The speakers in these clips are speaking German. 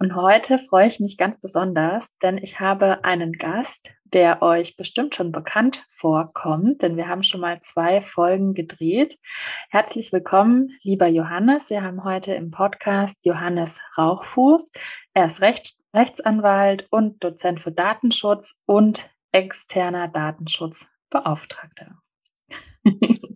Und heute freue ich mich ganz besonders, denn ich habe einen Gast, der euch bestimmt schon bekannt vorkommt, denn wir haben schon mal zwei Folgen gedreht. Herzlich willkommen, lieber Johannes. Wir haben heute im Podcast Johannes Rauchfuß. Er ist Rechts Rechtsanwalt und Dozent für Datenschutz und externer Datenschutzbeauftragter.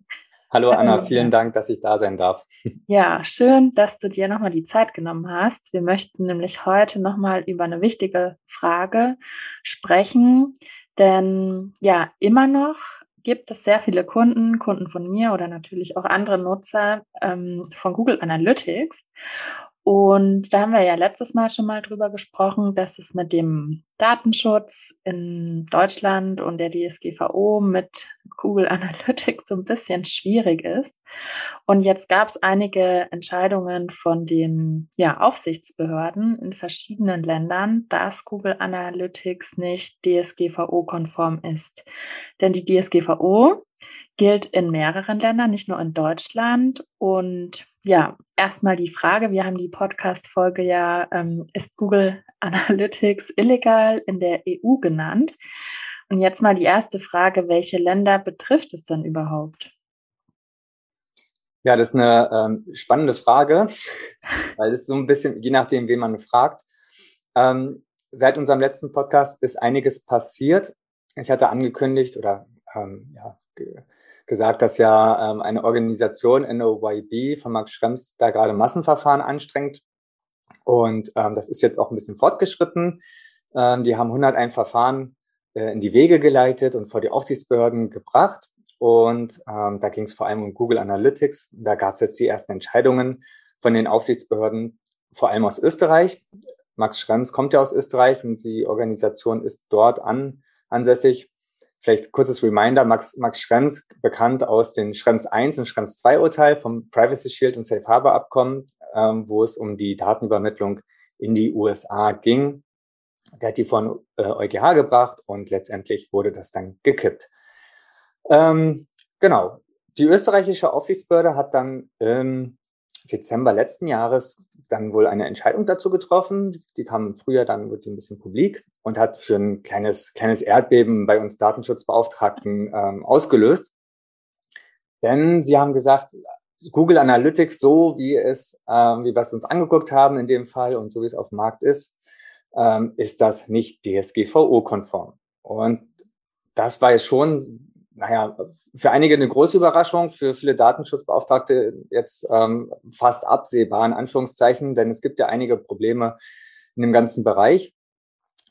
Hallo Anna, vielen Dank, dass ich da sein darf. Ja, schön, dass du dir nochmal die Zeit genommen hast. Wir möchten nämlich heute nochmal über eine wichtige Frage sprechen, denn ja, immer noch gibt es sehr viele Kunden, Kunden von mir oder natürlich auch andere Nutzer ähm, von Google Analytics. Und da haben wir ja letztes Mal schon mal drüber gesprochen, dass es mit dem Datenschutz in Deutschland und der DSGVO mit Google Analytics so ein bisschen schwierig ist. Und jetzt gab es einige Entscheidungen von den ja, Aufsichtsbehörden in verschiedenen Ländern, dass Google Analytics nicht DSGVO-konform ist. Denn die DSGVO gilt in mehreren Ländern, nicht nur in Deutschland. Und ja, erstmal die Frage, wir haben die Podcast-Folge ja, ähm, ist Google Analytics illegal in der EU genannt? Und jetzt mal die erste Frage, welche Länder betrifft es denn überhaupt? Ja, das ist eine ähm, spannende Frage, weil es so ein bisschen, je nachdem, wen man fragt. Ähm, seit unserem letzten Podcast ist einiges passiert. Ich hatte angekündigt oder ähm, ja, gesagt, dass ja ähm, eine Organisation NOYB von Max Schrems da gerade Massenverfahren anstrengt. Und ähm, das ist jetzt auch ein bisschen fortgeschritten. Ähm, die haben 101 Verfahren äh, in die Wege geleitet und vor die Aufsichtsbehörden gebracht. Und ähm, da ging es vor allem um Google Analytics. Da gab es jetzt die ersten Entscheidungen von den Aufsichtsbehörden, vor allem aus Österreich. Max Schrems kommt ja aus Österreich und die Organisation ist dort an, ansässig. Vielleicht kurzes Reminder, Max, Max Schrems, bekannt aus den Schrems 1 und Schrems 2 Urteil vom Privacy Shield und Safe Harbor Abkommen, ähm, wo es um die Datenübermittlung in die USA ging. Der hat die von äh, EuGH gebracht und letztendlich wurde das dann gekippt. Ähm, genau. Die österreichische Aufsichtsbehörde hat dann im Dezember letzten Jahres dann wohl eine Entscheidung dazu getroffen. Die kam im Frühjahr, dann wurde die ein bisschen publik und hat für ein kleines, kleines Erdbeben bei uns Datenschutzbeauftragten ähm, ausgelöst. Denn sie haben gesagt, Google Analytics, so wie es, ähm, wie wir es uns angeguckt haben in dem Fall und so wie es auf dem Markt ist, ähm, ist das nicht DSGVO-konform. Und das war jetzt schon naja, für einige eine große Überraschung, für viele Datenschutzbeauftragte jetzt ähm, fast absehbar, in Anführungszeichen, denn es gibt ja einige Probleme in dem ganzen Bereich.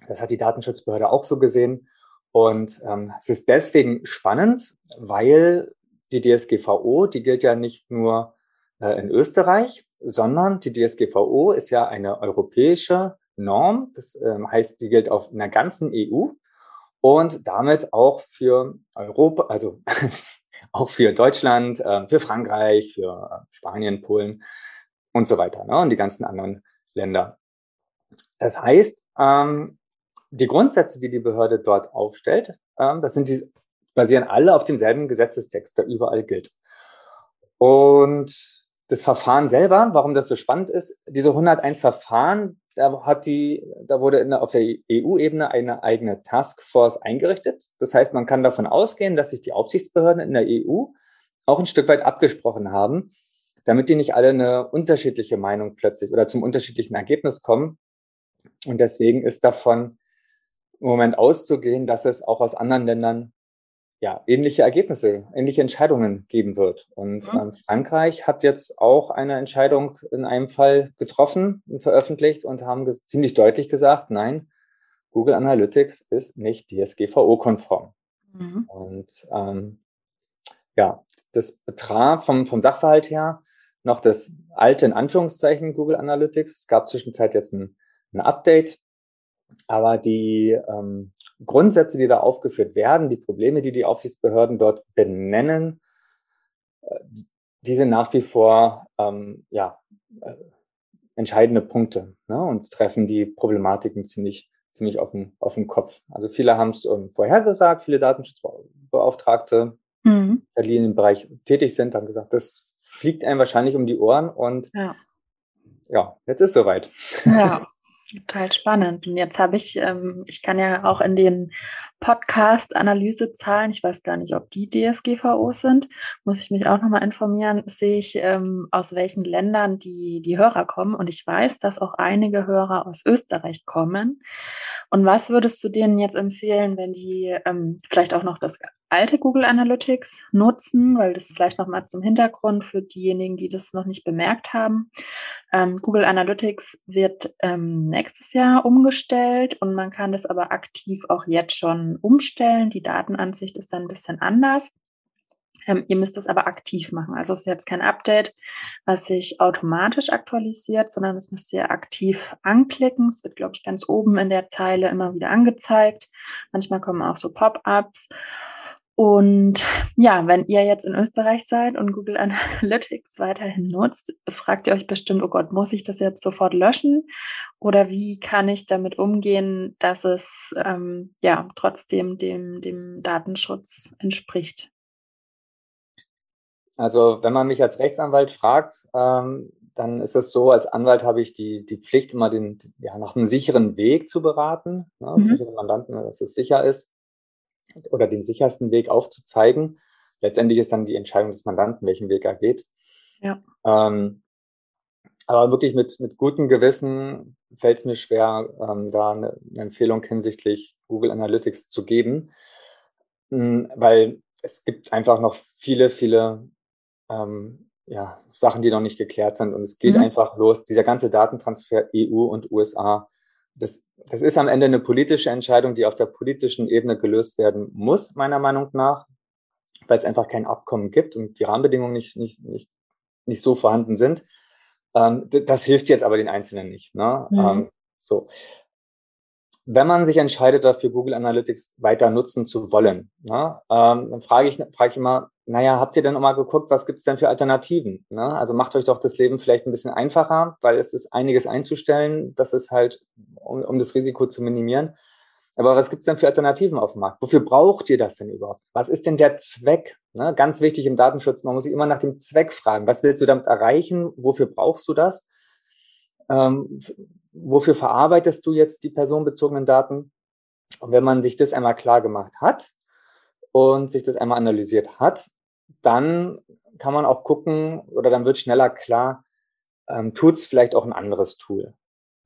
Das hat die Datenschutzbehörde auch so gesehen. Und ähm, es ist deswegen spannend, weil die DSGVO, die gilt ja nicht nur äh, in Österreich, sondern die DSGVO ist ja eine europäische Norm. Das ähm, heißt, die gilt auf einer ganzen EU und damit auch für Europa, also auch für Deutschland, äh, für Frankreich, für äh, Spanien, Polen und so weiter ne, und die ganzen anderen Länder. Das heißt, ähm, die Grundsätze, die die Behörde dort aufstellt, ähm, das sind die, basieren alle auf demselben Gesetzestext, der überall gilt. Und das Verfahren selber, warum das so spannend ist, diese 101 Verfahren, da hat die, da wurde in, auf der EU-Ebene eine eigene Taskforce eingerichtet. Das heißt, man kann davon ausgehen, dass sich die Aufsichtsbehörden in der EU auch ein Stück weit abgesprochen haben, damit die nicht alle eine unterschiedliche Meinung plötzlich oder zum unterschiedlichen Ergebnis kommen. Und deswegen ist davon im Moment auszugehen, dass es auch aus anderen Ländern ja, ähnliche Ergebnisse, ähnliche Entscheidungen geben wird. Und mhm. ähm, Frankreich hat jetzt auch eine Entscheidung in einem Fall getroffen und veröffentlicht und haben ziemlich deutlich gesagt, nein, Google Analytics ist nicht DSGVO-konform. Mhm. Und ähm, ja, das betraf vom, vom Sachverhalt her noch das alte, in Anführungszeichen, Google Analytics. Es gab zwischenzeit jetzt ein ein Update. Aber die ähm, Grundsätze, die da aufgeführt werden, die Probleme, die die Aufsichtsbehörden dort benennen, äh, die sind nach wie vor ähm, ja, äh, entscheidende Punkte ne, und treffen die Problematiken ziemlich, ziemlich auf den, auf den Kopf. Also viele haben es ähm, vorhergesagt, viele Datenschutzbeauftragte, mhm. die in dem Bereich tätig sind, haben gesagt, das fliegt einem wahrscheinlich um die Ohren und ja, ja jetzt ist soweit. Ja, Total spannend. Und jetzt habe ich, ähm, ich kann ja auch in den Podcast-Analysezahlen, ich weiß gar nicht, ob die DSGVO sind, muss ich mich auch nochmal informieren, sehe ich, ähm, aus welchen Ländern die, die Hörer kommen. Und ich weiß, dass auch einige Hörer aus Österreich kommen. Und was würdest du denen jetzt empfehlen, wenn die ähm, vielleicht auch noch das alte Google Analytics nutzen, weil das vielleicht noch mal zum Hintergrund für diejenigen, die das noch nicht bemerkt haben. Ähm, Google Analytics wird ähm, nächstes Jahr umgestellt und man kann das aber aktiv auch jetzt schon umstellen. Die Datenansicht ist dann ein bisschen anders. Ähm, ihr müsst es aber aktiv machen. Also es ist jetzt kein Update, was sich automatisch aktualisiert, sondern das müsst ihr aktiv anklicken. Es wird, glaube ich, ganz oben in der Zeile immer wieder angezeigt. Manchmal kommen auch so Pop-ups. Und ja, wenn ihr jetzt in Österreich seid und Google Analytics weiterhin nutzt, fragt ihr euch bestimmt, oh Gott, muss ich das jetzt sofort löschen? Oder wie kann ich damit umgehen, dass es ähm, ja trotzdem dem, dem Datenschutz entspricht? Also wenn man mich als Rechtsanwalt fragt, ähm, dann ist es so, als Anwalt habe ich die, die Pflicht, immer den, ja, nach einem sicheren Weg zu beraten, ne, mhm. für den Mandanten, dass es sicher ist oder den sichersten Weg aufzuzeigen. Letztendlich ist dann die Entscheidung des Mandanten, welchen Weg er geht. Ja. Ähm, aber wirklich mit, mit gutem Gewissen fällt es mir schwer, ähm, da eine, eine, Empfehlung hinsichtlich Google Analytics zu geben, ähm, weil es gibt einfach noch viele, viele ähm, ja, Sachen, die noch nicht geklärt sind und es geht mhm. einfach los. Dieser ganze Datentransfer EU und USA das, das ist am Ende eine politische Entscheidung, die auf der politischen Ebene gelöst werden muss, meiner Meinung nach, weil es einfach kein Abkommen gibt und die Rahmenbedingungen nicht, nicht, nicht, nicht so vorhanden sind. Ähm, das hilft jetzt aber den Einzelnen nicht. Ne? Mhm. Ähm, so. Wenn man sich entscheidet, dafür Google Analytics weiter nutzen zu wollen, ne, ähm, dann frage ich, frage ich immer, naja, habt ihr denn mal geguckt, was gibt es denn für Alternativen? Ne? Also macht euch doch das Leben vielleicht ein bisschen einfacher, weil es ist einiges einzustellen. Das ist halt, um, um das Risiko zu minimieren. Aber was gibt es denn für Alternativen auf dem Markt? Wofür braucht ihr das denn überhaupt? Was ist denn der Zweck? Ne? Ganz wichtig im Datenschutz, man muss sich immer nach dem Zweck fragen. Was willst du damit erreichen? Wofür brauchst du das? Ähm, wofür verarbeitest du jetzt die personenbezogenen Daten? Und wenn man sich das einmal klar gemacht hat, und sich das einmal analysiert hat, dann kann man auch gucken oder dann wird schneller klar, ähm, tut es vielleicht auch ein anderes Tool.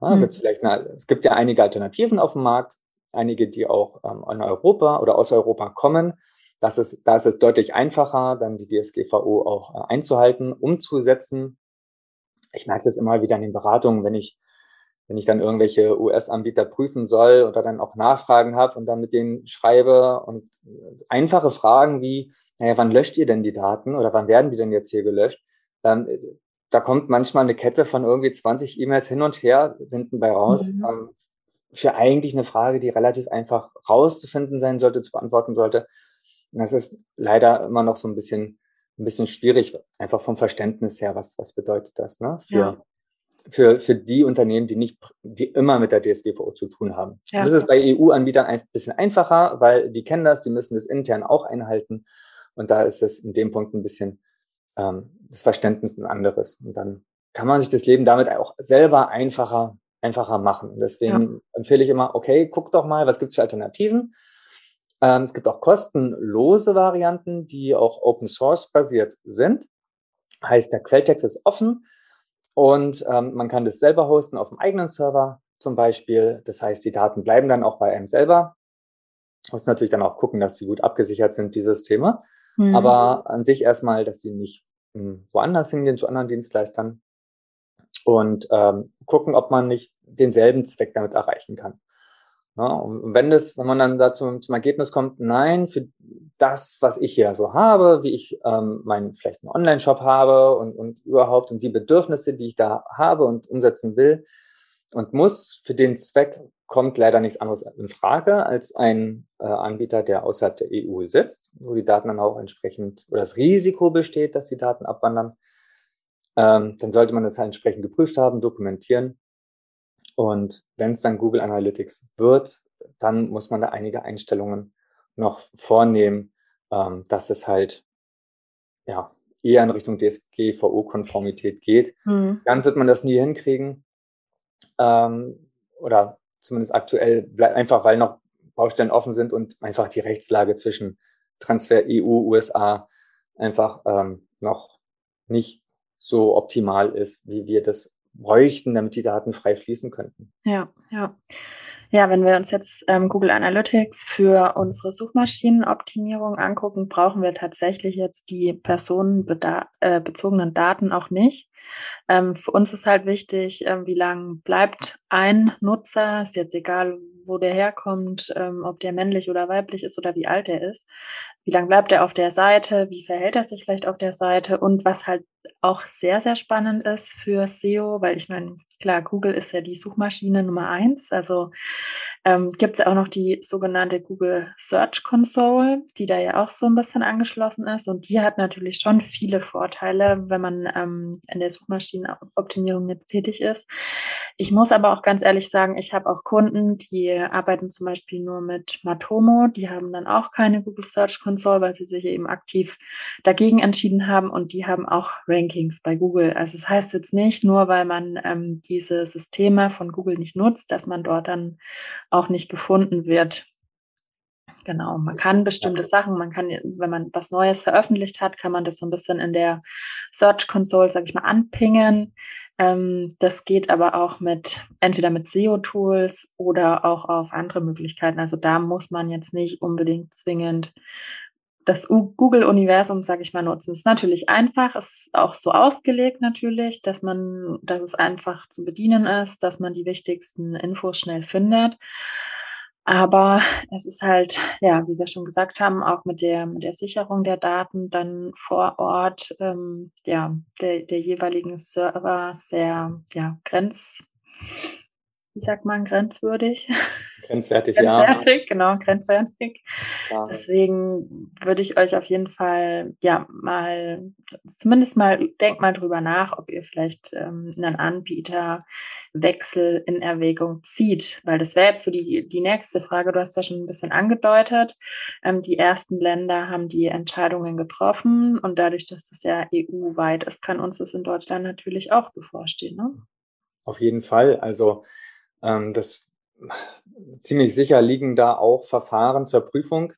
Ja, mhm. vielleicht eine, es gibt ja einige Alternativen auf dem Markt, einige, die auch ähm, in Europa oder aus Europa kommen. Das ist, da ist es deutlich einfacher, dann die DSGVO auch äh, einzuhalten, umzusetzen. Ich merke das immer wieder in den Beratungen, wenn ich wenn ich dann irgendwelche US-Anbieter prüfen soll oder dann auch Nachfragen habe und dann mit denen schreibe und einfache Fragen wie, naja, wann löscht ihr denn die Daten oder wann werden die denn jetzt hier gelöscht? Ähm, da kommt manchmal eine Kette von irgendwie 20 E-Mails hin und her hinten bei raus. Mhm. Ähm, für eigentlich eine Frage, die relativ einfach rauszufinden sein sollte, zu beantworten sollte. Und das ist leider immer noch so ein bisschen, ein bisschen schwierig, einfach vom Verständnis her, was, was bedeutet das, ne? Für, ja für, für die Unternehmen, die nicht, die immer mit der DSGVO zu tun haben. Ja. Das ist bei EU-Anbietern ein bisschen einfacher, weil die kennen das, die müssen das intern auch einhalten. Und da ist es in dem Punkt ein bisschen ähm, das Verständnis ein anderes. Und dann kann man sich das Leben damit auch selber einfacher, einfacher machen. Und deswegen ja. empfehle ich immer, okay, guck doch mal, was gibt's für Alternativen. Ähm, es gibt auch kostenlose Varianten, die auch Open Source basiert sind. Heißt, der Quelltext ist offen und ähm, man kann das selber hosten auf dem eigenen Server zum Beispiel. Das heißt, die Daten bleiben dann auch bei einem selber. Muss natürlich dann auch gucken, dass sie gut abgesichert sind, die Systeme. Mhm. Aber an sich erstmal, dass sie nicht hm, woanders hingehen zu anderen Dienstleistern und ähm, gucken, ob man nicht denselben Zweck damit erreichen kann. Ja, und wenn das, wenn man dann dazu zum Ergebnis kommt, nein, für das, was ich hier so habe, wie ich ähm, meinen vielleicht einen Online-Shop habe und, und überhaupt und die Bedürfnisse, die ich da habe und umsetzen will, und muss. Für den Zweck kommt leider nichts anderes in Frage als ein äh, Anbieter, der außerhalb der EU sitzt, wo die Daten dann auch entsprechend oder das Risiko besteht, dass die Daten abwandern. Ähm, dann sollte man das halt entsprechend geprüft haben, dokumentieren. Und wenn es dann Google Analytics wird, dann muss man da einige Einstellungen noch vornehmen, ähm, dass es halt ja eher in Richtung DSGVO-Konformität geht. Mhm. Dann wird man das nie hinkriegen. Ähm, oder zumindest aktuell, bleibt einfach weil noch Baustellen offen sind und einfach die Rechtslage zwischen Transfer EU, USA einfach ähm, noch nicht so optimal ist, wie wir das bräuchten, damit die Daten frei fließen könnten. Ja, ja. Ja, wenn wir uns jetzt ähm, Google Analytics für unsere Suchmaschinenoptimierung angucken, brauchen wir tatsächlich jetzt die personenbezogenen äh, Daten auch nicht. Ähm, für uns ist halt wichtig, ähm, wie lange bleibt ein Nutzer, ist jetzt egal, wo der herkommt, ähm, ob der männlich oder weiblich ist oder wie alt er ist. Wie lange bleibt er auf der Seite? Wie verhält er sich vielleicht auf der Seite? Und was halt auch sehr, sehr spannend ist für SEO, weil ich meine, klar, Google ist ja die Suchmaschine Nummer eins. Also ähm, gibt es auch noch die sogenannte Google Search Console, die da ja auch so ein bisschen angeschlossen ist. Und die hat natürlich schon viele Vorteile, wenn man ähm, in der Suchmaschinenoptimierung jetzt tätig ist. Ich muss aber auch ganz ehrlich sagen, ich habe auch Kunden, die arbeiten zum Beispiel nur mit Matomo. Die haben dann auch keine Google Search Console, weil sie sich eben aktiv dagegen entschieden haben. Und die haben auch Rankings bei Google. Also es das heißt jetzt nicht nur, weil man ähm, diese Systeme von Google nicht nutzt, dass man dort dann auch nicht gefunden wird. Genau, man kann bestimmte Sachen, man kann, wenn man was Neues veröffentlicht hat, kann man das so ein bisschen in der Search Console, sag ich mal, anpingen. Ähm, das geht aber auch mit, entweder mit SEO-Tools oder auch auf andere Möglichkeiten. Also da muss man jetzt nicht unbedingt zwingend das Google-Universum, sage ich mal, nutzen. Ist natürlich einfach, ist auch so ausgelegt natürlich, dass man, dass es einfach zu bedienen ist, dass man die wichtigsten Infos schnell findet. Aber es ist halt, ja, wie wir schon gesagt haben, auch mit der, mit der Sicherung der Daten dann vor Ort, ähm, ja, der, der jeweiligen Server sehr, ja, grenz, wie sagt man, grenzwürdig. Grenzwertig, grenzwertig, ja. genau, grenzwertig. Ja. Deswegen würde ich euch auf jeden Fall, ja, mal, zumindest mal, denkt mal drüber nach, ob ihr vielleicht ähm, einen Anbieterwechsel in Erwägung zieht, weil das wäre jetzt so die, die nächste Frage. Du hast ja schon ein bisschen angedeutet. Ähm, die ersten Länder haben die Entscheidungen getroffen und dadurch, dass das ja EU-weit ist, kann uns das in Deutschland natürlich auch bevorstehen, ne? Auf jeden Fall. Also, ähm, das ziemlich sicher liegen da auch Verfahren zur Prüfung.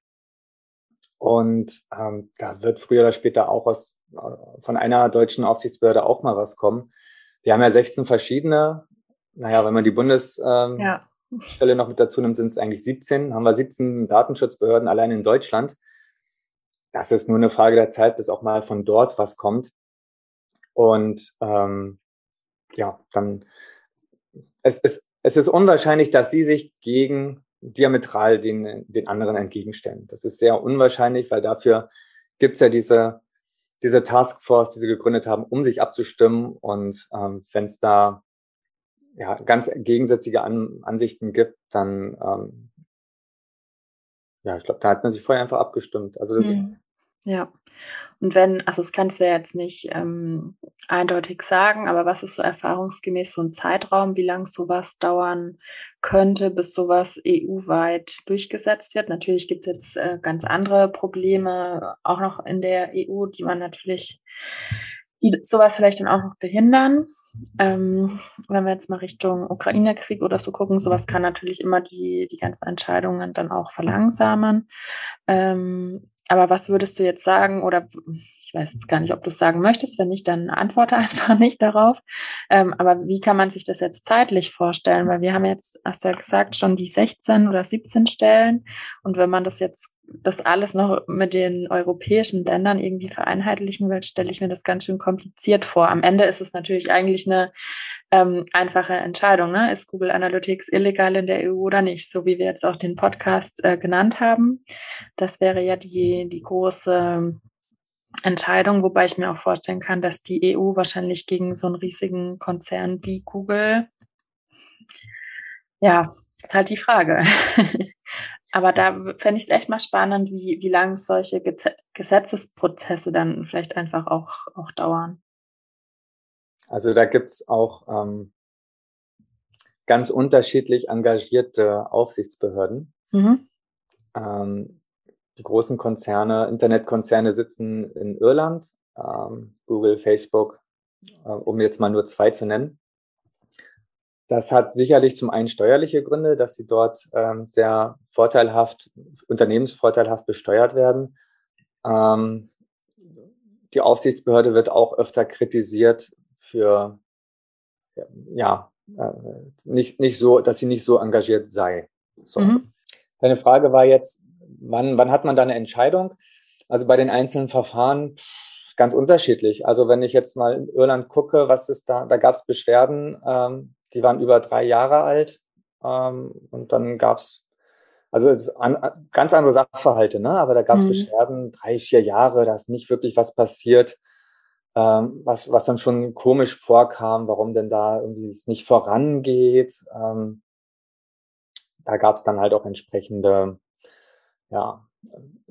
Und ähm, da wird früher oder später auch was äh, von einer deutschen Aufsichtsbehörde auch mal was kommen. Wir haben ja 16 verschiedene. Naja, wenn man die Bundesstelle ähm, ja. noch mit dazu nimmt, sind es eigentlich 17. Haben wir 17 Datenschutzbehörden allein in Deutschland. Das ist nur eine Frage der Zeit, bis auch mal von dort was kommt. Und ähm, ja, dann es ist es ist unwahrscheinlich, dass sie sich gegen diametral den, den anderen entgegenstellen. Das ist sehr unwahrscheinlich, weil dafür gibt's ja diese, diese Taskforce, die sie gegründet haben, um sich abzustimmen. Und ähm, wenn es da ja, ganz gegensätzliche An Ansichten gibt, dann ähm, ja, ich glaube, da hat man sich vorher einfach abgestimmt. Also das, mhm. Ja. Und wenn, also das kannst du ja jetzt nicht ähm, eindeutig sagen, aber was ist so erfahrungsgemäß so ein Zeitraum, wie lang sowas dauern könnte, bis sowas EU-weit durchgesetzt wird? Natürlich gibt es jetzt äh, ganz andere Probleme auch noch in der EU, die man natürlich, die sowas vielleicht dann auch noch behindern. Ähm, wenn wir jetzt mal Richtung Ukraine-Krieg oder so gucken, sowas kann natürlich immer die, die ganzen Entscheidungen dann auch verlangsamen. Ähm, aber was würdest du jetzt sagen oder ich weiß jetzt gar nicht, ob du es sagen möchtest. Wenn nicht, dann antworte einfach nicht darauf. Ähm, aber wie kann man sich das jetzt zeitlich vorstellen? Weil wir haben jetzt, hast du ja gesagt, schon die 16 oder 17 Stellen. Und wenn man das jetzt das alles noch mit den europäischen Ländern irgendwie vereinheitlichen will, stelle ich mir das ganz schön kompliziert vor. Am Ende ist es natürlich eigentlich eine ähm, einfache Entscheidung. Ne? Ist Google Analytics illegal in der EU oder nicht? So wie wir jetzt auch den Podcast äh, genannt haben. Das wäre ja die, die große Entscheidung, wobei ich mir auch vorstellen kann, dass die EU wahrscheinlich gegen so einen riesigen Konzern wie Google Ja, ist halt die Frage. Aber da fände ich es echt mal spannend, wie, wie lange solche Gesetzesprozesse dann vielleicht einfach auch, auch dauern. Also da gibt's auch ähm, ganz unterschiedlich engagierte Aufsichtsbehörden. Mhm. Ähm, die großen Konzerne, Internetkonzerne sitzen in Irland, ähm, Google, Facebook, äh, um jetzt mal nur zwei zu nennen. Das hat sicherlich zum einen steuerliche Gründe, dass sie dort ähm, sehr vorteilhaft, unternehmensvorteilhaft besteuert werden. Ähm, die Aufsichtsbehörde wird auch öfter kritisiert für, ja, äh, nicht, nicht so, dass sie nicht so engagiert sei. So. Mhm. Deine Frage war jetzt, wann, wann hat man da eine Entscheidung? Also bei den einzelnen Verfahren ganz unterschiedlich. Also wenn ich jetzt mal in Irland gucke, was ist da, da gab es Beschwerden, ähm, die waren über drei Jahre alt. Ähm, und dann gab's also an, ganz andere Sachverhalte, ne? Aber da gab's mhm. Beschwerden, drei, vier Jahre, da ist nicht wirklich was passiert, ähm, was, was dann schon komisch vorkam, warum denn da irgendwie es nicht vorangeht. Ähm, da gab's dann halt auch entsprechende ja,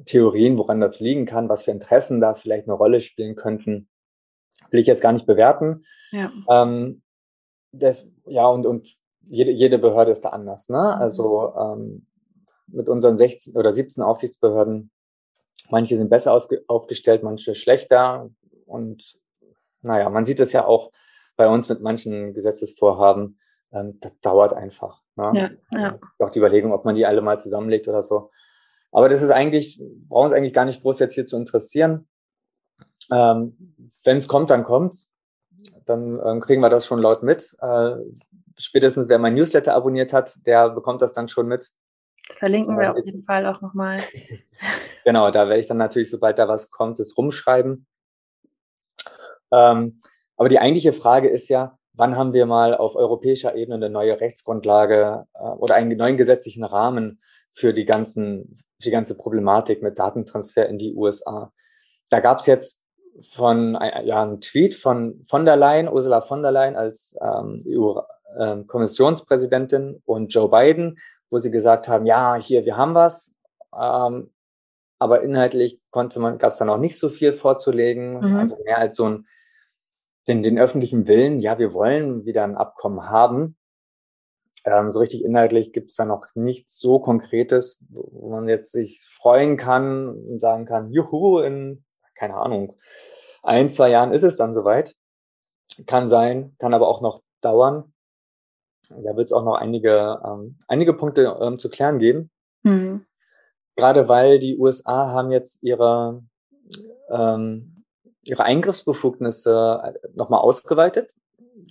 Theorien, woran das liegen kann, was für Interessen da vielleicht eine Rolle spielen könnten. Will ich jetzt gar nicht bewerten. Ja. Ähm, das, ja, und, und jede, jede Behörde ist da anders. Ne? Mhm. Also ähm, mit unseren 16 oder 17 Aufsichtsbehörden, manche sind besser aufgestellt, manche schlechter. Und naja, man sieht es ja auch bei uns mit manchen Gesetzesvorhaben, ähm, das dauert einfach. Ne? Ja, ja. Auch die Überlegung, ob man die alle mal zusammenlegt oder so. Aber das ist eigentlich, brauchen uns eigentlich gar nicht groß jetzt hier zu interessieren. Ähm, Wenn es kommt, dann kommt's dann ähm, kriegen wir das schon laut mit. Äh, spätestens wer mein Newsletter abonniert hat, der bekommt das dann schon mit. Verlinken wir auf jeden Fall auch nochmal. genau, da werde ich dann natürlich, sobald da was kommt, es rumschreiben. Ähm, aber die eigentliche Frage ist ja, wann haben wir mal auf europäischer Ebene eine neue Rechtsgrundlage äh, oder einen neuen gesetzlichen Rahmen für die ganzen, für die ganze Problematik mit Datentransfer in die USA? Da gab es jetzt von äh, ja, ein Tweet von von der Leyen, Ursula von der Leyen als ähm, EU-Kommissionspräsidentin ähm, und Joe Biden, wo sie gesagt haben, ja, hier, wir haben was, ähm, aber inhaltlich konnte man, gab es da noch nicht so viel vorzulegen, mhm. also mehr als so ein den, den öffentlichen Willen, ja, wir wollen wieder ein Abkommen haben. Ähm, so richtig inhaltlich gibt es da noch nichts so Konkretes, wo man jetzt sich freuen kann und sagen kann, juhu, in keine Ahnung, ein, zwei Jahren ist es dann soweit. Kann sein, kann aber auch noch dauern. Da wird es auch noch einige, ähm, einige Punkte ähm, zu klären geben. Mhm. Gerade weil die USA haben jetzt ihre, ähm, ihre Eingriffsbefugnisse äh, nochmal ausgeweitet.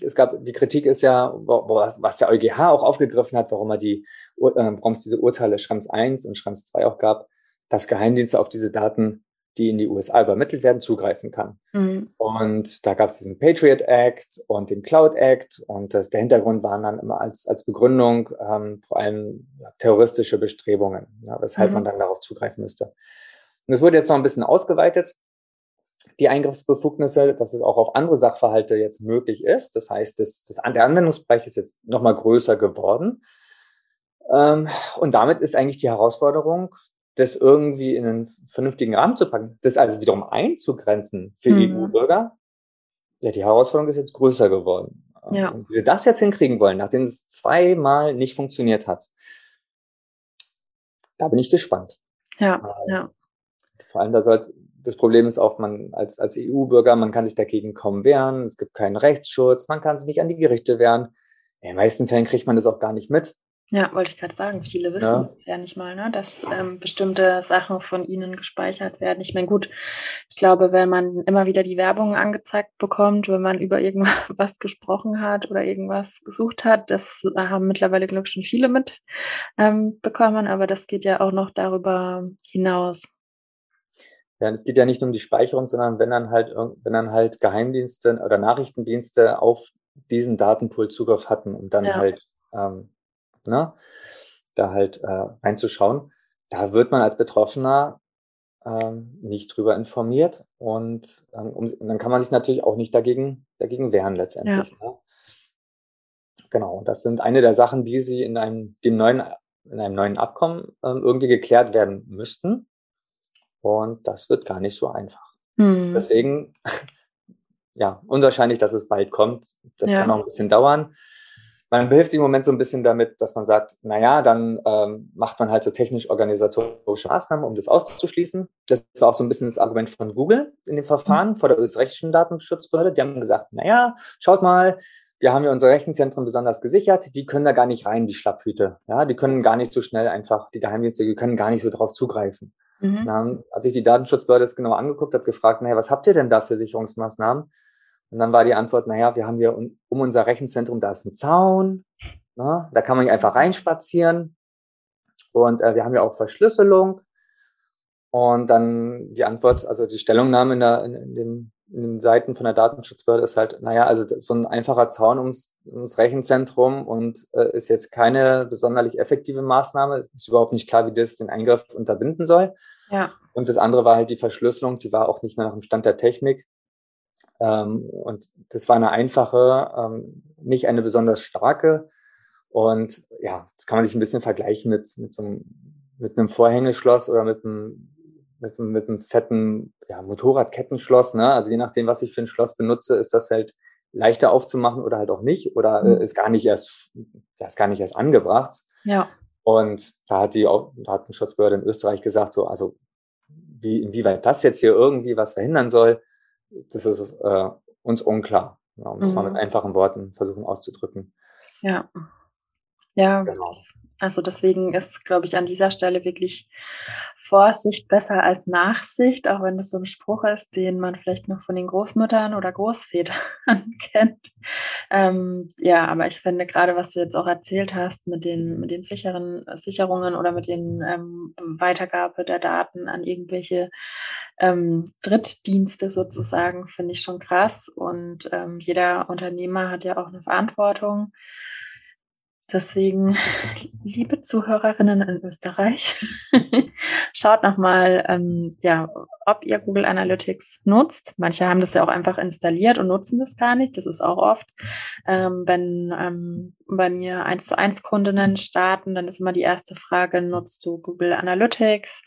Es gab, die Kritik ist ja, was der EuGH auch aufgegriffen hat, warum er die, äh, warum es diese Urteile Schrems 1 und Schrems 2 auch gab, dass Geheimdienste auf diese Daten die in die USA übermittelt werden, zugreifen kann. Mhm. Und da gab es diesen Patriot Act und den Cloud Act und das, der Hintergrund waren dann immer als, als Begründung ähm, vor allem terroristische Bestrebungen, ja, weshalb mhm. man dann darauf zugreifen müsste. Und es wurde jetzt noch ein bisschen ausgeweitet, die Eingriffsbefugnisse, dass es auch auf andere Sachverhalte jetzt möglich ist. Das heißt, das, das, der Anwendungsbereich ist jetzt nochmal größer geworden. Ähm, und damit ist eigentlich die Herausforderung, das irgendwie in einen vernünftigen Rahmen zu packen, das also wiederum einzugrenzen für mhm. EU-Bürger, ja, die Herausforderung ist jetzt größer geworden. Ja. Und wie sie das jetzt hinkriegen wollen, nachdem es zweimal nicht funktioniert hat, da bin ich gespannt. Ja, äh, ja. Vor allem, da soll's, das Problem ist auch, man als, als EU-Bürger, man kann sich dagegen kaum wehren, es gibt keinen Rechtsschutz, man kann sich nicht an die Gerichte wehren. In den meisten Fällen kriegt man das auch gar nicht mit. Ja, wollte ich gerade sagen. Viele wissen ja, ja nicht mal, ne, dass ähm, bestimmte Sachen von ihnen gespeichert werden. Ich meine, gut, ich glaube, wenn man immer wieder die Werbung angezeigt bekommt, wenn man über irgendwas gesprochen hat oder irgendwas gesucht hat, das haben mittlerweile, glaube ich, schon viele mit ähm, aber das geht ja auch noch darüber hinaus. Ja, es geht ja nicht um die Speicherung, sondern wenn dann halt, wenn dann halt Geheimdienste oder Nachrichtendienste auf diesen Datenpool Zugriff hatten und dann ja. halt ähm, ne, da halt äh, reinzuschauen. Da wird man als Betroffener ähm, nicht drüber informiert und, ähm, um, und dann kann man sich natürlich auch nicht dagegen, dagegen wehren letztendlich. Ja. Ne? Genau, das sind eine der Sachen, die sie in einem, dem neuen, in einem neuen Abkommen ähm, irgendwie geklärt werden müssten. Und das wird gar nicht so einfach. Hm. Deswegen, ja, unwahrscheinlich, dass es bald kommt. Das ja. kann auch ein bisschen dauern man behilft sich im Moment so ein bisschen damit, dass man sagt, na ja, dann ähm, macht man halt so technisch-organisatorische Maßnahmen, um das auszuschließen. Das war auch so ein bisschen das Argument von Google in dem Verfahren mhm. vor der österreichischen Datenschutzbehörde. Die haben gesagt, na ja, schaut mal, wir haben ja unsere Rechenzentren besonders gesichert, die können da gar nicht rein, die Schlapphüte. Ja, die können gar nicht so schnell einfach, die Geheimdienste, die können gar nicht so drauf zugreifen. Mhm. Dann hat sich die Datenschutzbehörde das genau angeguckt, hat gefragt, naja, was habt ihr denn da für Sicherungsmaßnahmen? Und dann war die Antwort, naja, wir haben hier um, um unser Rechenzentrum, da ist ein Zaun, ne? da kann man einfach reinspazieren. Und äh, wir haben ja auch Verschlüsselung. Und dann die Antwort, also die Stellungnahme in, der, in, in, dem, in den Seiten von der Datenschutzbehörde ist halt, naja, also so ein einfacher Zaun ums, ums Rechenzentrum und äh, ist jetzt keine besonderlich effektive Maßnahme. Ist überhaupt nicht klar, wie das den Eingriff unterbinden soll. Ja. Und das andere war halt die Verschlüsselung, die war auch nicht mehr nach dem Stand der Technik. Ähm, und das war eine einfache, ähm, nicht eine besonders starke. Und ja, das kann man sich ein bisschen vergleichen mit, mit so einem, mit einem Vorhängeschloss oder mit einem, mit, einem, mit einem fetten ja, Motorradkettenschloss. Ne? Also je nachdem, was ich für ein Schloss benutze, ist das halt leichter aufzumachen oder halt auch nicht oder äh, mhm. ist gar nicht erst, ja, ist gar nicht erst angebracht. Ja. Und da hat die Datenschutzbehörde in Österreich gesagt, so, also wie, inwieweit das jetzt hier irgendwie was verhindern soll, das ist äh, uns unklar, ja, um es mal mit mhm. einfachen Worten versuchen auszudrücken. Ja. Ja, genau. Also deswegen ist, glaube ich, an dieser Stelle wirklich Vorsicht besser als Nachsicht, auch wenn das so ein Spruch ist, den man vielleicht noch von den Großmüttern oder Großvätern kennt. Ähm, ja, aber ich finde gerade, was du jetzt auch erzählt hast mit den, mit den sicheren Sicherungen oder mit den ähm, Weitergabe der Daten an irgendwelche ähm, Drittdienste sozusagen, finde ich schon krass. Und ähm, jeder Unternehmer hat ja auch eine Verantwortung. Deswegen, liebe Zuhörerinnen in Österreich, schaut nochmal, ähm, ja, ob ihr Google Analytics nutzt. Manche haben das ja auch einfach installiert und nutzen das gar nicht. Das ist auch oft, ähm, wenn ähm, bei mir eins zu eins Kundinnen starten, dann ist immer die erste Frage, nutzt du Google Analytics?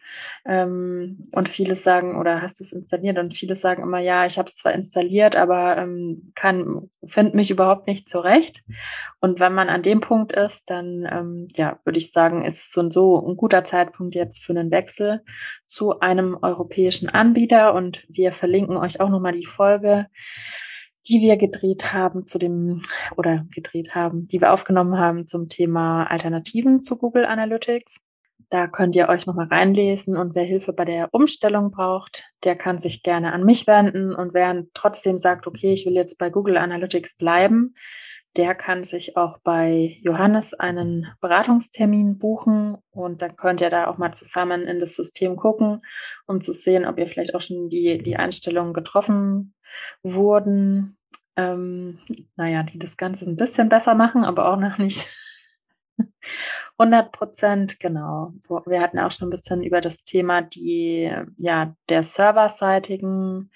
Ähm, und viele sagen, oder hast du es installiert? Und viele sagen immer, ja, ich habe es zwar installiert, aber ähm, kann, finde mich überhaupt nicht zurecht. Und wenn man an dem Punkt ist, dann ähm, ja, würde ich sagen, ist es so und so ein guter Zeitpunkt jetzt für einen Wechsel zu einem europäischen Anbieter. Und wir verlinken euch auch nochmal die Folge, die wir gedreht haben zu dem oder gedreht haben, die wir aufgenommen haben zum Thema Alternativen zu Google Analytics. Da könnt ihr euch nochmal reinlesen und wer Hilfe bei der Umstellung braucht, der kann sich gerne an mich wenden und wer trotzdem sagt, okay, ich will jetzt bei Google Analytics bleiben, der kann sich auch bei Johannes einen Beratungstermin buchen und dann könnt ihr da auch mal zusammen in das System gucken, um zu sehen, ob ihr vielleicht auch schon die, die Einstellungen getroffen wurden. Ähm, naja, die das Ganze ein bisschen besser machen, aber auch noch nicht 100 Prozent, genau. Wir hatten auch schon ein bisschen über das Thema die, ja, der serverseitigen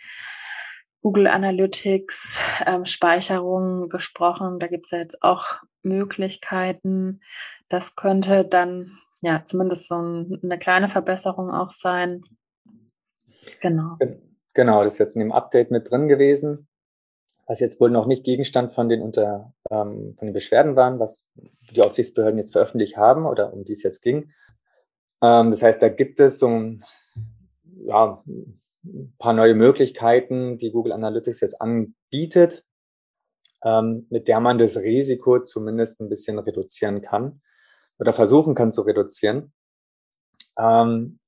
Google Analytics ähm, Speicherung gesprochen. Da gibt es ja jetzt auch Möglichkeiten. Das könnte dann ja zumindest so ein, eine kleine Verbesserung auch sein. Genau. Genau, das ist jetzt in dem Update mit drin gewesen, was jetzt wohl noch nicht Gegenstand von den unter ähm, von den Beschwerden waren, was die Aufsichtsbehörden jetzt veröffentlicht haben oder um die es jetzt ging. Ähm, das heißt, da gibt es so ein ja, ein paar neue Möglichkeiten, die Google Analytics jetzt anbietet, ähm, mit der man das Risiko zumindest ein bisschen reduzieren kann oder versuchen kann zu reduzieren. Ähm,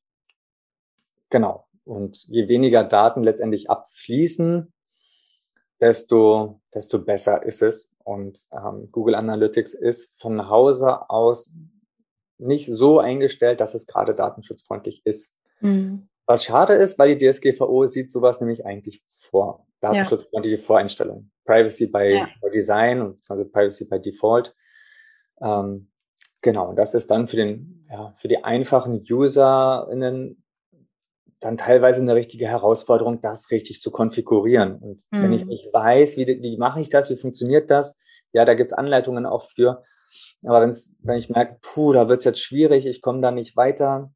genau. Und je weniger Daten letztendlich abfließen, desto, desto besser ist es. Und ähm, Google Analytics ist von Hause aus nicht so eingestellt, dass es gerade datenschutzfreundlich ist. Mhm. Was schade ist, weil die DSGVO sieht sowas nämlich eigentlich vor. Datenschutzfreundliche ja. Voreinstellungen. Privacy by, ja. by Design und also Privacy by Default. Ähm, genau, und das ist dann für den, ja, für die einfachen UserInnen dann teilweise eine richtige Herausforderung, das richtig zu konfigurieren. Und mhm. wenn ich mhm. nicht weiß, wie, wie mache ich das, wie funktioniert das, Ja, da gibt's Anleitungen auch für. Aber wenn's, wenn ich merke, puh, da wird's jetzt schwierig, ich komme da nicht weiter,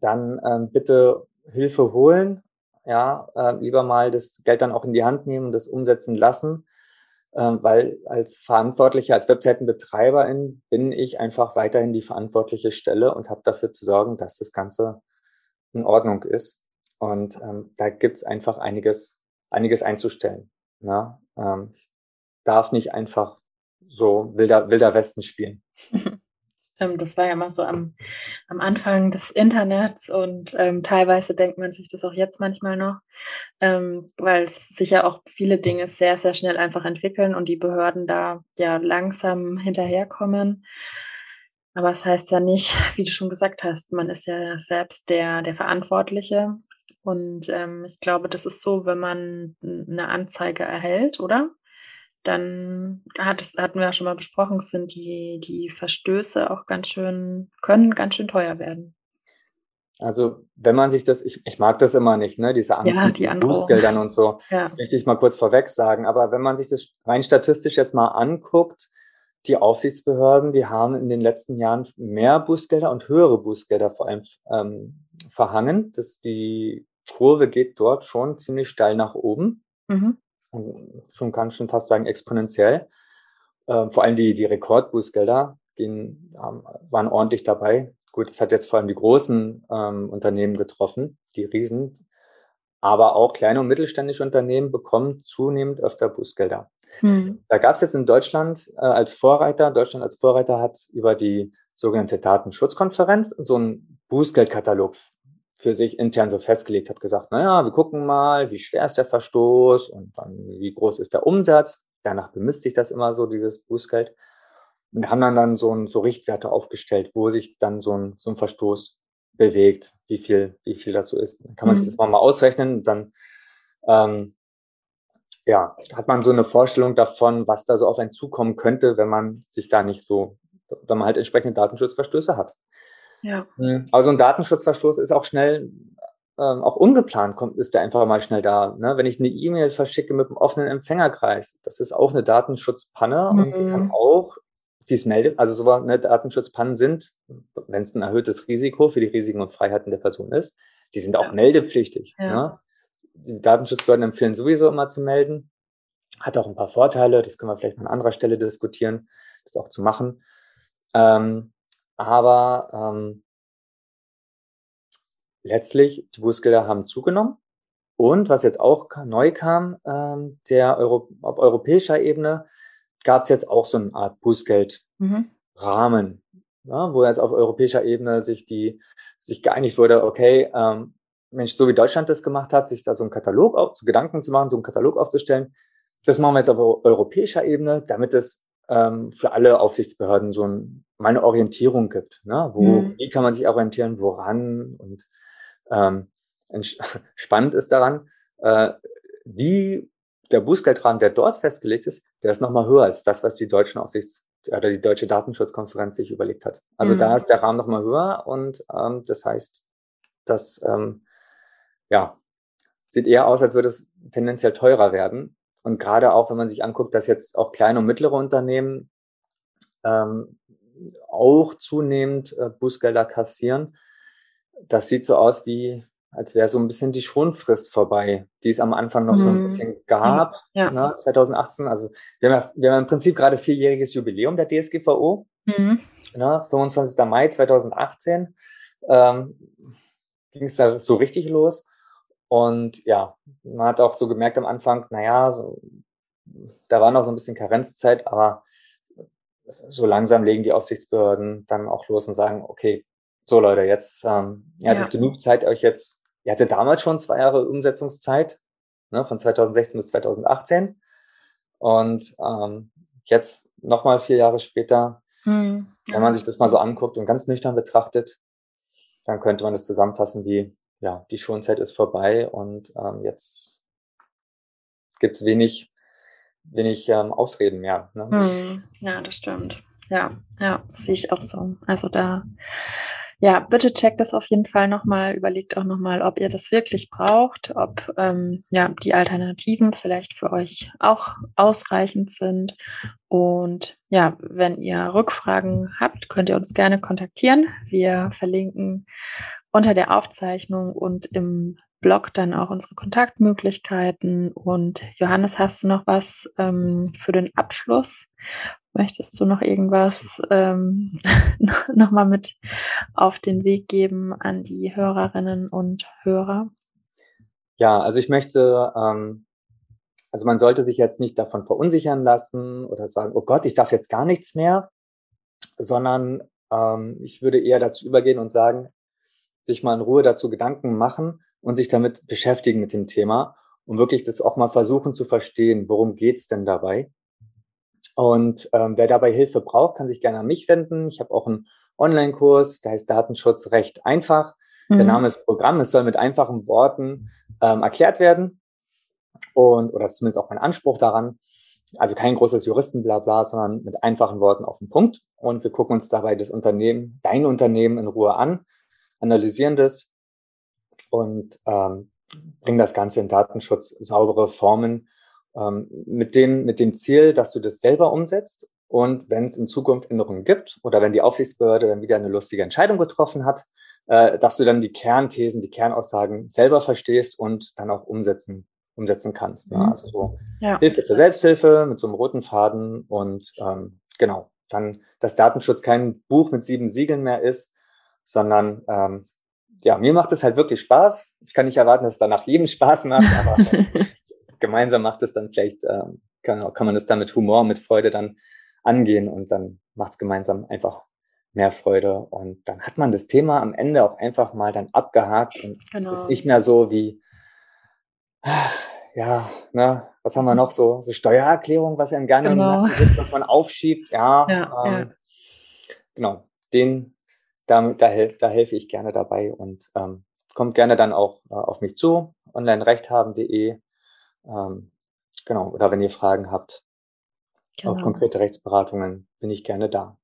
dann ähm, bitte Hilfe holen. Ja, äh, lieber mal das Geld dann auch in die Hand nehmen und das umsetzen lassen. Ähm, weil als Verantwortlicher, als Webseitenbetreiberin bin ich einfach weiterhin die verantwortliche Stelle und habe dafür zu sorgen, dass das Ganze in Ordnung ist. Und ähm, da gibt's einfach einiges, einiges einzustellen. Ne? Ähm, ich darf nicht einfach so wilder, wilder Westen spielen. Stimmt, das war ja mal so am, am Anfang des Internets und ähm, teilweise denkt man sich das auch jetzt manchmal noch, ähm, weil es sich ja auch viele Dinge sehr, sehr schnell einfach entwickeln und die Behörden da ja langsam hinterherkommen. Aber es das heißt ja nicht, wie du schon gesagt hast, man ist ja selbst der, der Verantwortliche. Und ähm, ich glaube, das ist so, wenn man eine Anzeige erhält, oder? dann hat es, hatten wir ja schon mal besprochen, sind die, die Verstöße auch ganz schön, können ganz schön teuer werden. Also, wenn man sich das, ich, ich mag das immer nicht, ne, diese Angst ja, mit die Bußgeldern und so. Ja. Das möchte ich mal kurz vorweg sagen. Aber wenn man sich das rein statistisch jetzt mal anguckt, die Aufsichtsbehörden, die haben in den letzten Jahren mehr Bußgelder und höhere Bußgelder vor allem ähm, verhangen. Das, die Kurve geht dort schon ziemlich steil nach oben. Mhm schon kann schon fast sagen exponentiell. Ähm, vor allem die, die Rekordbußgelder gehen, ähm, waren ordentlich dabei. Gut, es hat jetzt vor allem die großen ähm, Unternehmen getroffen, die Riesen. Aber auch kleine und mittelständische Unternehmen bekommen zunehmend öfter Bußgelder. Hm. Da gab es jetzt in Deutschland äh, als Vorreiter, Deutschland als Vorreiter hat über die sogenannte Datenschutzkonferenz so einen Bußgeldkatalog für sich intern so festgelegt hat, gesagt, naja, wir gucken mal, wie schwer ist der Verstoß und dann, wie groß ist der Umsatz. Danach bemisst sich das immer so, dieses Bußgeld. Und haben dann, dann so, ein, so Richtwerte aufgestellt, wo sich dann so ein, so ein Verstoß bewegt, wie viel, wie viel so ist. Dann kann man mhm. sich das mal, mal ausrechnen und dann, ähm, ja, hat man so eine Vorstellung davon, was da so auf einen zukommen könnte, wenn man sich da nicht so, wenn man halt entsprechende Datenschutzverstöße hat. Ja. Hm, aber so ein Datenschutzverstoß ist auch schnell, ähm, auch ungeplant kommt, ist der einfach mal schnell da. Ne? Wenn ich eine E-Mail verschicke mit einem offenen Empfängerkreis, das ist auch eine Datenschutzpanne mhm. und die kann auch, die es meldet, also so eine Datenschutzpannen sind, wenn es ein erhöhtes Risiko für die Risiken und Freiheiten der Person ist, die sind auch ja. meldepflichtig. Ja. Ne? Die Datenschutzbehörden empfehlen sowieso immer zu melden. Hat auch ein paar Vorteile, das können wir vielleicht an anderer Stelle diskutieren, das auch zu machen. Ähm, aber ähm, letztlich, die Bußgelder haben zugenommen. Und was jetzt auch neu kam, ähm, der Euro auf europäischer Ebene gab es jetzt auch so eine Art Bußgeldrahmen, mhm. ja, wo jetzt auf europäischer Ebene sich die sich geeinigt wurde, okay, ähm, Mensch, so wie Deutschland das gemacht hat, sich da so einen Katalog auf, so Gedanken zu machen, so einen Katalog aufzustellen, das machen wir jetzt auf europäischer Ebene, damit es ähm, für alle Aufsichtsbehörden so ein, mal eine Orientierung gibt. Ne? Wo, mhm. Wie kann man sich orientieren, woran? Und ähm, spannend ist daran, äh, die, der Bußgeldrahmen, der dort festgelegt ist, der ist nochmal höher als das, was die deutschen Aufsichts- oder die deutsche Datenschutzkonferenz sich überlegt hat. Also mhm. da ist der Rahmen nochmal höher und ähm, das heißt, das ähm, ja, sieht eher aus, als würde es tendenziell teurer werden. Und gerade auch, wenn man sich anguckt, dass jetzt auch kleine und mittlere Unternehmen ähm, auch zunehmend äh, Bußgelder kassieren, das sieht so aus wie, als wäre so ein bisschen die Schonfrist vorbei, die es am Anfang noch mhm. so ein mhm. bisschen gab, ja. ne, 2018. Also wir haben, ja, wir haben im Prinzip gerade vierjähriges Jubiläum der DSGVO, mhm. ne, 25. Mai 2018 ähm, ging es da so richtig los. Und ja, man hat auch so gemerkt am Anfang, naja, so, da war noch so ein bisschen Karenzzeit, aber so langsam legen die Aufsichtsbehörden dann auch los und sagen, okay, so Leute, jetzt ähm, ihr hattet ja. genug Zeit, euch jetzt, ihr hattet damals schon zwei Jahre Umsetzungszeit, ne, von 2016 bis 2018. Und ähm, jetzt nochmal vier Jahre später, hm. wenn man sich das mal so anguckt und ganz nüchtern betrachtet, dann könnte man das zusammenfassen wie, ja, die Schonzeit ist vorbei und ähm, jetzt gibt's wenig, wenig ähm, Ausreden mehr. Ne? Hm, ja, das stimmt. Ja, ja, sehe ich auch so. Also da ja, bitte checkt das auf jeden Fall nochmal, überlegt auch nochmal, ob ihr das wirklich braucht, ob ähm, ja, die Alternativen vielleicht für euch auch ausreichend sind. Und ja, wenn ihr Rückfragen habt, könnt ihr uns gerne kontaktieren. Wir verlinken unter der Aufzeichnung und im Blog dann auch unsere Kontaktmöglichkeiten. Und Johannes, hast du noch was ähm, für den Abschluss? Möchtest du noch irgendwas ähm, nochmal mit auf den Weg geben an die Hörerinnen und Hörer? Ja, also ich möchte, ähm, also man sollte sich jetzt nicht davon verunsichern lassen oder sagen, oh Gott, ich darf jetzt gar nichts mehr, sondern ähm, ich würde eher dazu übergehen und sagen, sich mal in Ruhe dazu Gedanken machen und sich damit beschäftigen mit dem Thema und wirklich das auch mal versuchen zu verstehen, worum geht's denn dabei? Und ähm, wer dabei Hilfe braucht, kann sich gerne an mich wenden. Ich habe auch einen Online-Kurs, der heißt Datenschutz recht einfach. Mhm. Der Name ist Programm. Es soll mit einfachen Worten ähm, erklärt werden. Und, oder ist zumindest auch mein Anspruch daran. Also kein großes Juristenblabla, sondern mit einfachen Worten auf den Punkt. Und wir gucken uns dabei das Unternehmen, dein Unternehmen in Ruhe an, analysieren das und ähm, bringen das Ganze in Datenschutz saubere Formen ähm, mit, dem, mit dem Ziel, dass du das selber umsetzt und wenn es in Zukunft Änderungen gibt oder wenn die Aufsichtsbehörde dann wieder eine lustige Entscheidung getroffen hat, äh, dass du dann die Kernthesen, die Kernaussagen selber verstehst und dann auch umsetzen, umsetzen kannst. Ne? Mhm. Also so ja. Hilfe zur Selbsthilfe mit so einem roten Faden und ähm, genau, dann, dass Datenschutz kein Buch mit sieben Siegeln mehr ist, sondern ähm, ja, mir macht es halt wirklich Spaß. Ich kann nicht erwarten, dass es danach jedem Spaß macht, aber gemeinsam macht es dann vielleicht, äh, kann, kann man es dann mit Humor, mit Freude dann angehen und dann macht es gemeinsam einfach mehr Freude und dann hat man das Thema am Ende auch einfach mal dann abgehakt und genau. es ist nicht mehr so wie, ja, ne, was haben wir noch so, so Steuererklärung, was einem gerne genau. sitzt, was man aufschiebt, ja, ja, ähm, ja. genau, den, da, da, da helfe ich gerne dabei und ähm, kommt gerne dann auch äh, auf mich zu, onlinerechthaben.de ähm, genau, oder wenn ihr Fragen habt, genau. auf konkrete Rechtsberatungen bin ich gerne da.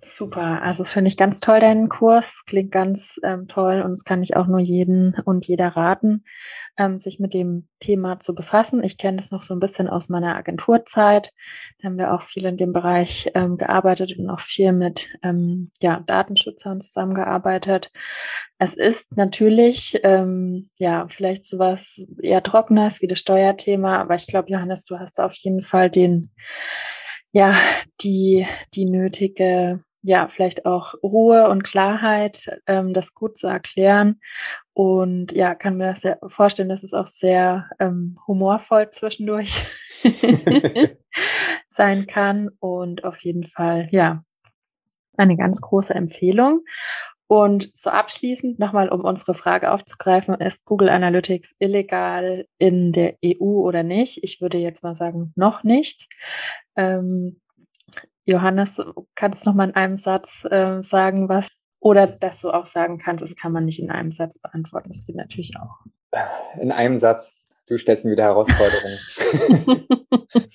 Super, also finde ich ganz toll, deinen Kurs, klingt ganz ähm, toll und es kann ich auch nur jeden und jeder raten, ähm, sich mit dem Thema zu befassen. Ich kenne das noch so ein bisschen aus meiner Agenturzeit. Da haben wir auch viel in dem Bereich ähm, gearbeitet und auch viel mit ähm, ja, Datenschützern zusammengearbeitet. Es ist natürlich ähm, ja vielleicht sowas eher Trockenes wie das Steuerthema, aber ich glaube, Johannes, du hast auf jeden Fall den ja, die, die nötige ja, vielleicht auch Ruhe und Klarheit, ähm, das gut zu erklären. Und ja, kann mir das sehr vorstellen, dass es auch sehr ähm, humorvoll zwischendurch sein kann. Und auf jeden Fall, ja, eine ganz große Empfehlung. Und so abschließend nochmal, um unsere Frage aufzugreifen, ist Google Analytics illegal in der EU oder nicht? Ich würde jetzt mal sagen, noch nicht. Ähm, Johannes, kannst du noch mal in einem Satz äh, sagen, was oder dass du auch sagen kannst, das kann man nicht in einem Satz beantworten. Das geht natürlich auch. In einem Satz. Du stellst mir wieder Herausforderungen.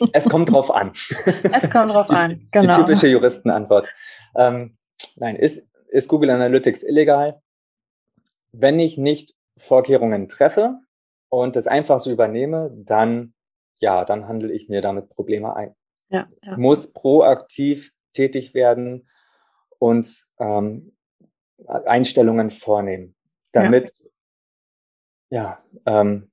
es kommt drauf an. Es kommt drauf an, genau. Die typische Juristenantwort. Ähm, nein, ist, ist Google Analytics illegal? Wenn ich nicht Vorkehrungen treffe und das einfach so übernehme, dann ja, dann handle ich mir damit Probleme ein ja, ja. muss proaktiv tätig werden und ähm, Einstellungen vornehmen, damit ja, ja ähm,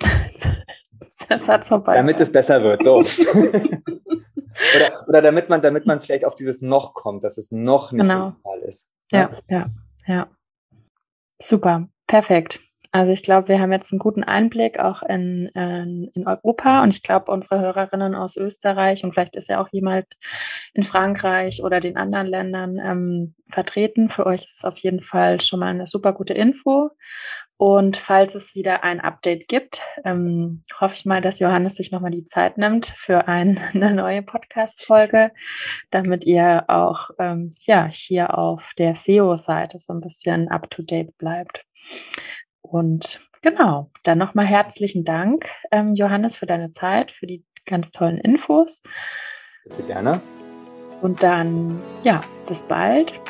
Satz vorbei. Damit es besser wird. So. oder, oder damit man, damit man vielleicht auf dieses noch kommt, dass es noch nicht genau. Ist. Ja, ja, ja. Super, perfekt. Also ich glaube, wir haben jetzt einen guten Einblick auch in, in, Europa und ich glaube, unsere Hörerinnen aus Österreich und vielleicht ist ja auch jemand in Frankreich oder den anderen Ländern ähm, vertreten. Für euch ist es auf jeden Fall schon mal eine super gute Info. Und falls es wieder ein Update gibt, ähm, hoffe ich mal, dass Johannes sich nochmal die Zeit nimmt für ein, eine neue Podcast-Folge, damit ihr auch ähm, ja, hier auf der SEO-Seite so ein bisschen up-to-date bleibt. Und genau, dann nochmal herzlichen Dank, ähm, Johannes, für deine Zeit, für die ganz tollen Infos. Bitte gerne. Und dann, ja, bis bald